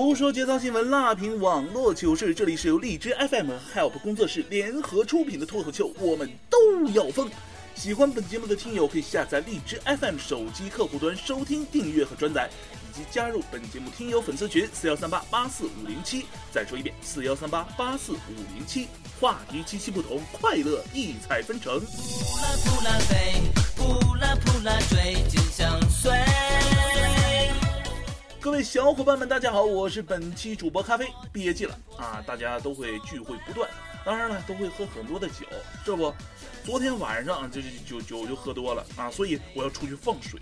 胡说节操新闻，辣评网络糗事。这里是由荔枝 FM 和 Help 工作室联合出品的脱口秀，我们都要疯。喜欢本节目的听友可以下载荔枝 FM 手机客户端收听、订阅和转载，以及加入本节目听友粉丝群四幺三八八四五零七。再说一遍，四幺三八八四五零七。话题七七不同，快乐异彩纷呈。扑啦扑啦飞，扑啦扑啦追，紧相随。各位小伙伴们，大家好，我是本期主播咖啡。毕业季了啊，大家都会聚会不断，当然了，都会喝很多的酒。这不，昨天晚上这酒酒就喝多了啊，所以我要出去放水。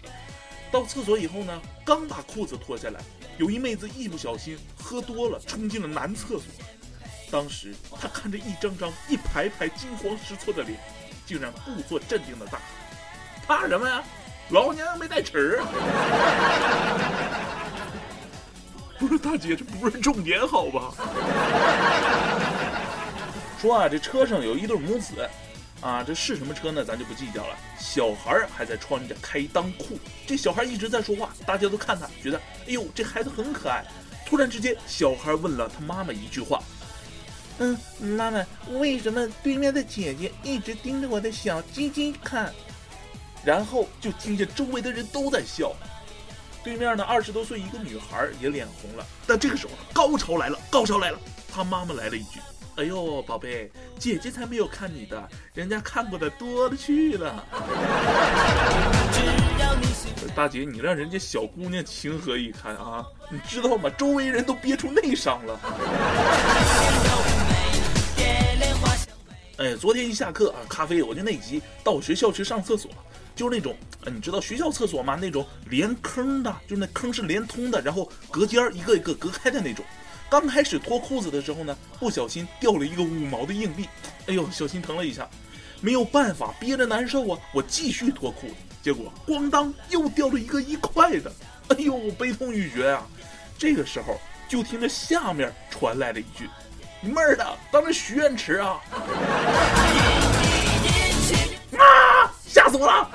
到厕所以后呢，刚把裤子脱下来，有一妹子一不小心喝多了，冲进了男厕所。当时她看着一张张、一排排惊慌失措的脸，竟然故作镇定的大喊：“怕什么呀？老娘没带尺。”不是大姐，这不是重点好吧？说啊，这车上有一对母子，啊，这是什么车呢？咱就不计较了。小孩还在穿着开裆裤，这小孩一直在说话，大家都看他，觉得哎呦，这孩子很可爱。突然之间，小孩问了他妈妈一句话：“嗯，妈妈，为什么对面的姐姐一直盯着我的小鸡鸡看？”然后就听见周围的人都在笑。对面呢，二十多岁一个女孩也脸红了。但这个时候，高潮来了，高潮来了！她妈妈来了一句：“哎呦，宝贝，姐姐才没有看你的，人家看过的多了去了。”大姐，你让人家小姑娘情何以堪啊？你知道吗？周围人都憋出内伤了。哎，昨天一下课啊，咖啡我就内急到学校去上厕所，就是那种，你知道学校厕所吗？那种连坑的，就是那坑是连通的，然后隔间儿一个一个隔开的那种。刚开始脱裤子的时候呢，不小心掉了一个五毛的硬币，哎呦，小心疼了一下。没有办法，憋着难受啊，我继续脱裤子，结果咣当又掉了一个一块的，哎呦，悲痛欲绝啊！这个时候就听着下面传来了一句。妹儿的，当着许愿池啊！吓死我了！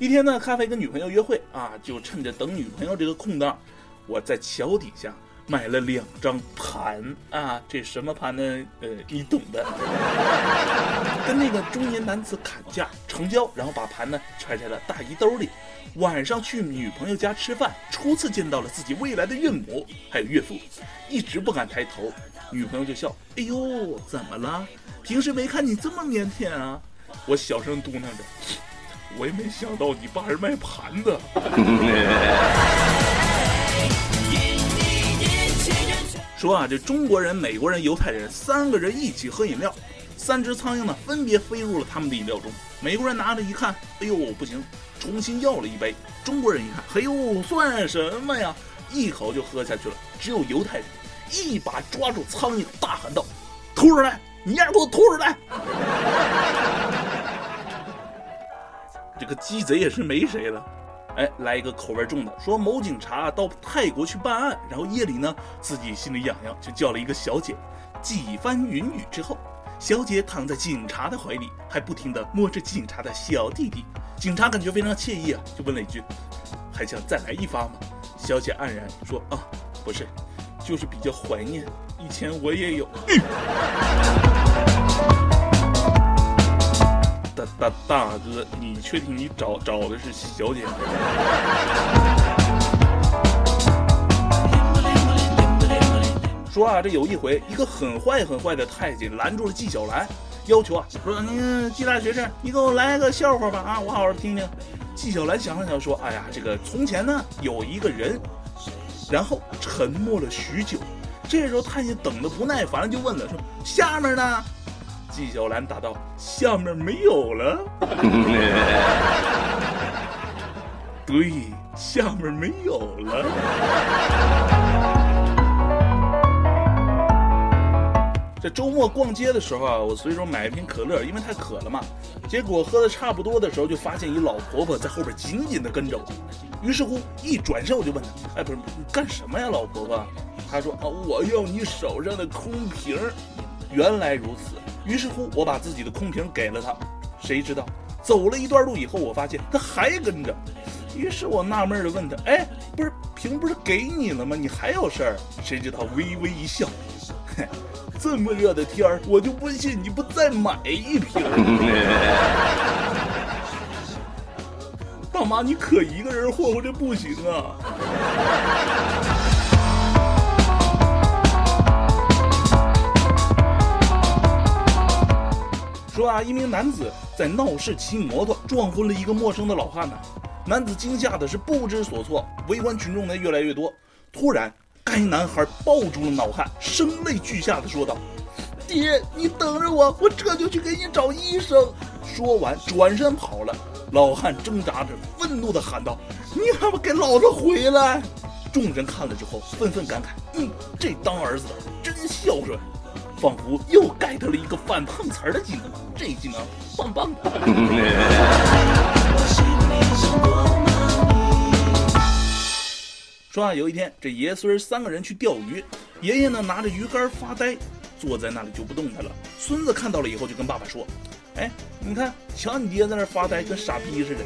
一天呢，咖啡跟女朋友约会啊，就趁着等女朋友这个空档，我在桥底下买了两张盘啊。这什么盘呢？呃，你懂的。跟那个中年男子砍价成交，然后把盘呢揣在了大衣兜里。晚上去女朋友家吃饭，初次见到了自己未来的岳母还有岳父，一直不敢抬头。女朋友就笑：“哎呦，怎么了？平时没看你这么腼腆啊！”我小声嘟囔着：“我也没想到你爸是卖盘的。” 说啊，这中国人、美国人、犹太人三个人一起喝饮料，三只苍蝇呢分别飞入了他们的饮料中。美国人拿着一看，哎呦，不行。重新要了一杯，中国人一看，嘿呦，算什么呀？一口就喝下去了。只有犹太人一把抓住苍蝇，大喊道：“吐出来！你丫给我吐出来！”这个鸡贼也是没谁了。哎，来一个口味重的，说某警察到泰国去办案，然后夜里呢，自己心里痒痒，就叫了一个小姐。几番云雨之后，小姐躺在警察的怀里，还不停地摸着警察的小弟弟。警察感觉非常惬意啊，就问了一句：“还想再来一发吗？”小姐黯然说：“啊，不是，就是比较怀念，以前我也有。大大哥，你确定你找找的是小姐？说啊，这有一回，一个很坏很坏的太监拦住了纪晓岚。要求啊，说你纪大学士，你给我来个笑话吧啊，我好好听听。纪晓岚想了想说，哎呀，这个从前呢有一个人，然后沉默了许久。这时候太监等的不耐烦了，就问了，说下面呢？纪晓岚答道，下面没有了。对，下面没有了。这周末逛街的时候啊，我随手买一瓶可乐，因为太渴了嘛。结果喝的差不多的时候，就发现一老婆婆在后边紧紧的跟着我。于是乎，一转身我就问她：“哎，不是你干什么呀，老婆婆？”她说：“啊，我要你手上的空瓶。”原来如此。于是乎，我把自己的空瓶给了他。谁知道走了一段路以后，我发现他还跟着。于是我纳闷的问他：“哎，不是瓶不是给你了吗？你还有事儿？”谁知道微微一笑，嘿。这么热的天儿，我就不信你不再买一瓶。大妈，你可一个人霍霍这不行啊！说啊，一名男子在闹市骑摩托撞昏了一个陌生的老汉呢。男子惊吓的是不知所措，围观群众呢越来越多。突然。该男孩抱住了老汉，声泪俱下的说道：“爹，你等着我，我这就去给你找医生。”说完转身跑了。老汉挣扎着，愤怒的喊道：“你还不给老子回来！”众人看了之后，纷纷感慨：“嗯，这当儿子的真孝顺，仿佛又 get 了一个反碰瓷儿的技能，这技能棒棒的。”说啊，有一天，这爷孙三个人去钓鱼，爷爷呢拿着鱼竿发呆，坐在那里就不动弹了。孙子看到了以后，就跟爸爸说：“哎，你看，瞧你爹在那发呆，跟傻逼似的。”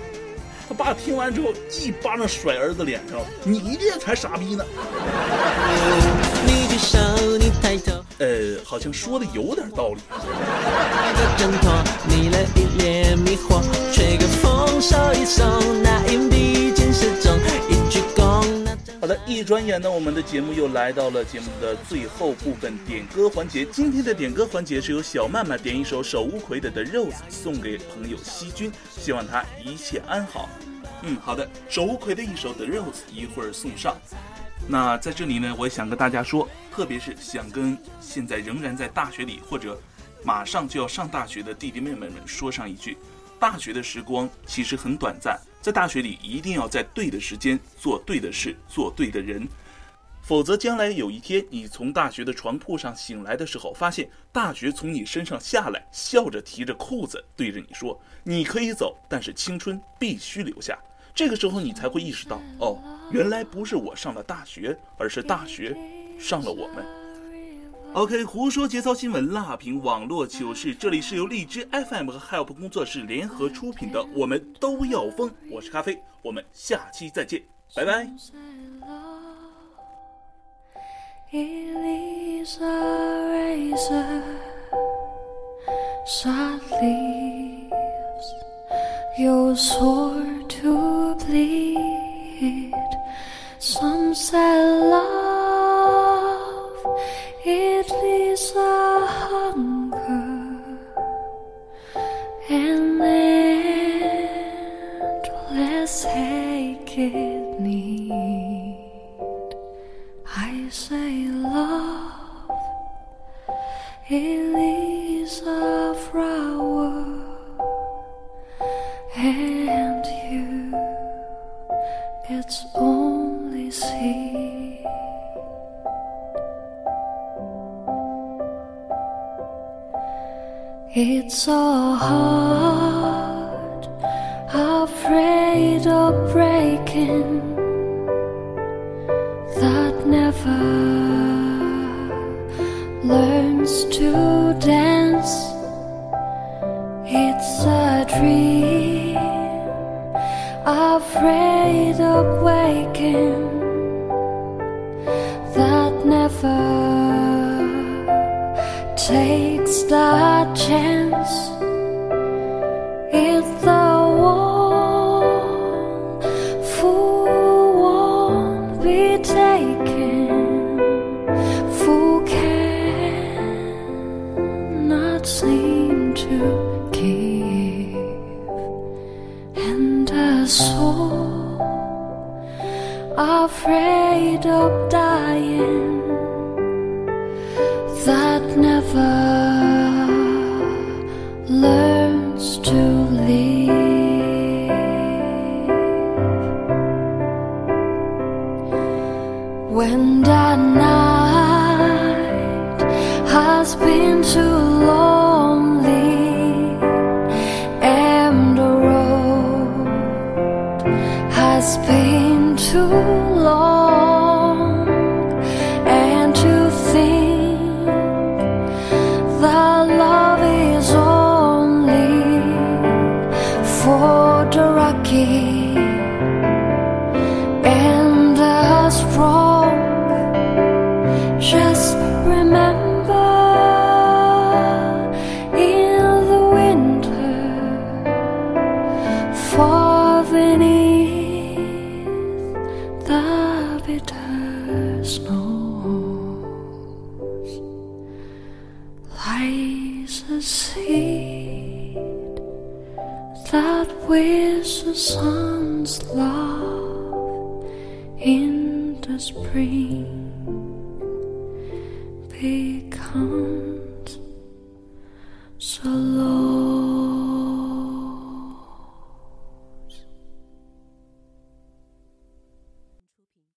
他爸听完之后，一巴掌甩儿子脸上：“你爹才傻逼呢！” 你的手，你抬头呃，好像说的有点道理。好一转眼呢，我们的节目又来到了节目的最后部分点歌环节。今天的点歌环节是由小曼曼点一首手无葵的《The Rose》送给朋友西君，希望他一切安好。嗯，好的，手无葵的一首《The Rose》一会儿送上。那在这里呢，我也想跟大家说，特别是想跟现在仍然在大学里或者马上就要上大学的弟弟妹妹们说上一句：大学的时光其实很短暂。在大学里，一定要在对的时间做对的事，做对的人，否则将来有一天你从大学的床铺上醒来的时候，发现大学从你身上下来，笑着提着裤子对着你说：“你可以走，但是青春必须留下。”这个时候你才会意识到，哦，原来不是我上了大学，而是大学上了我们。OK，胡说节操新闻，辣评网络糗事。这里是由荔枝 FM 和 Help 工作室联合出品的，我们都要疯。我是咖啡，我们下期再见，拜拜。It's so hard, afraid of breaking, that never learns to dance. It's a dream, afraid of waking, that never takes the chance. If the one fool won't be taken fool cannot seem to give and a soul afraid of dying that never It's been too long. That with the sun's love in the spring becomes so low.